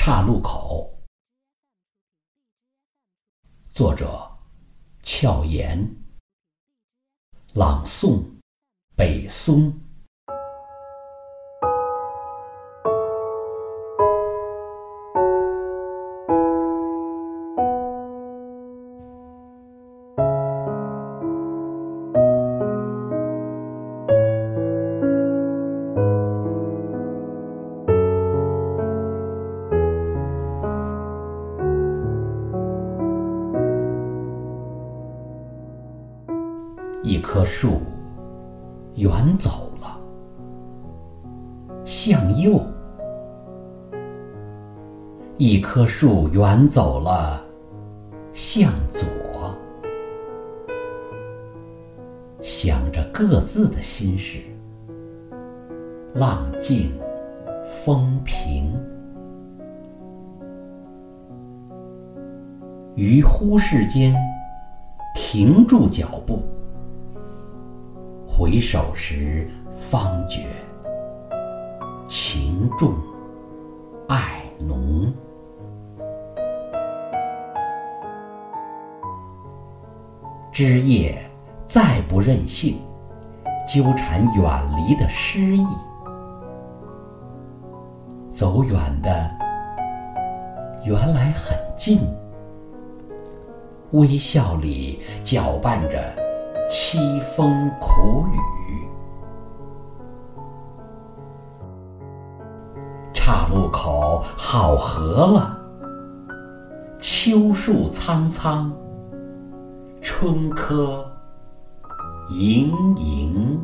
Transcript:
岔路口，作者：俏言，朗诵：北松。一棵树远走了，向右；一棵树远走了，向左。想着各自的心事，浪静风平，于忽视间停住脚步。回首时，方觉情重爱浓。枝叶再不任性，纠缠远离的诗意。走远的，原来很近。微笑里搅拌着。凄风苦雨，岔路口好合了。秋树苍苍，春柯盈盈。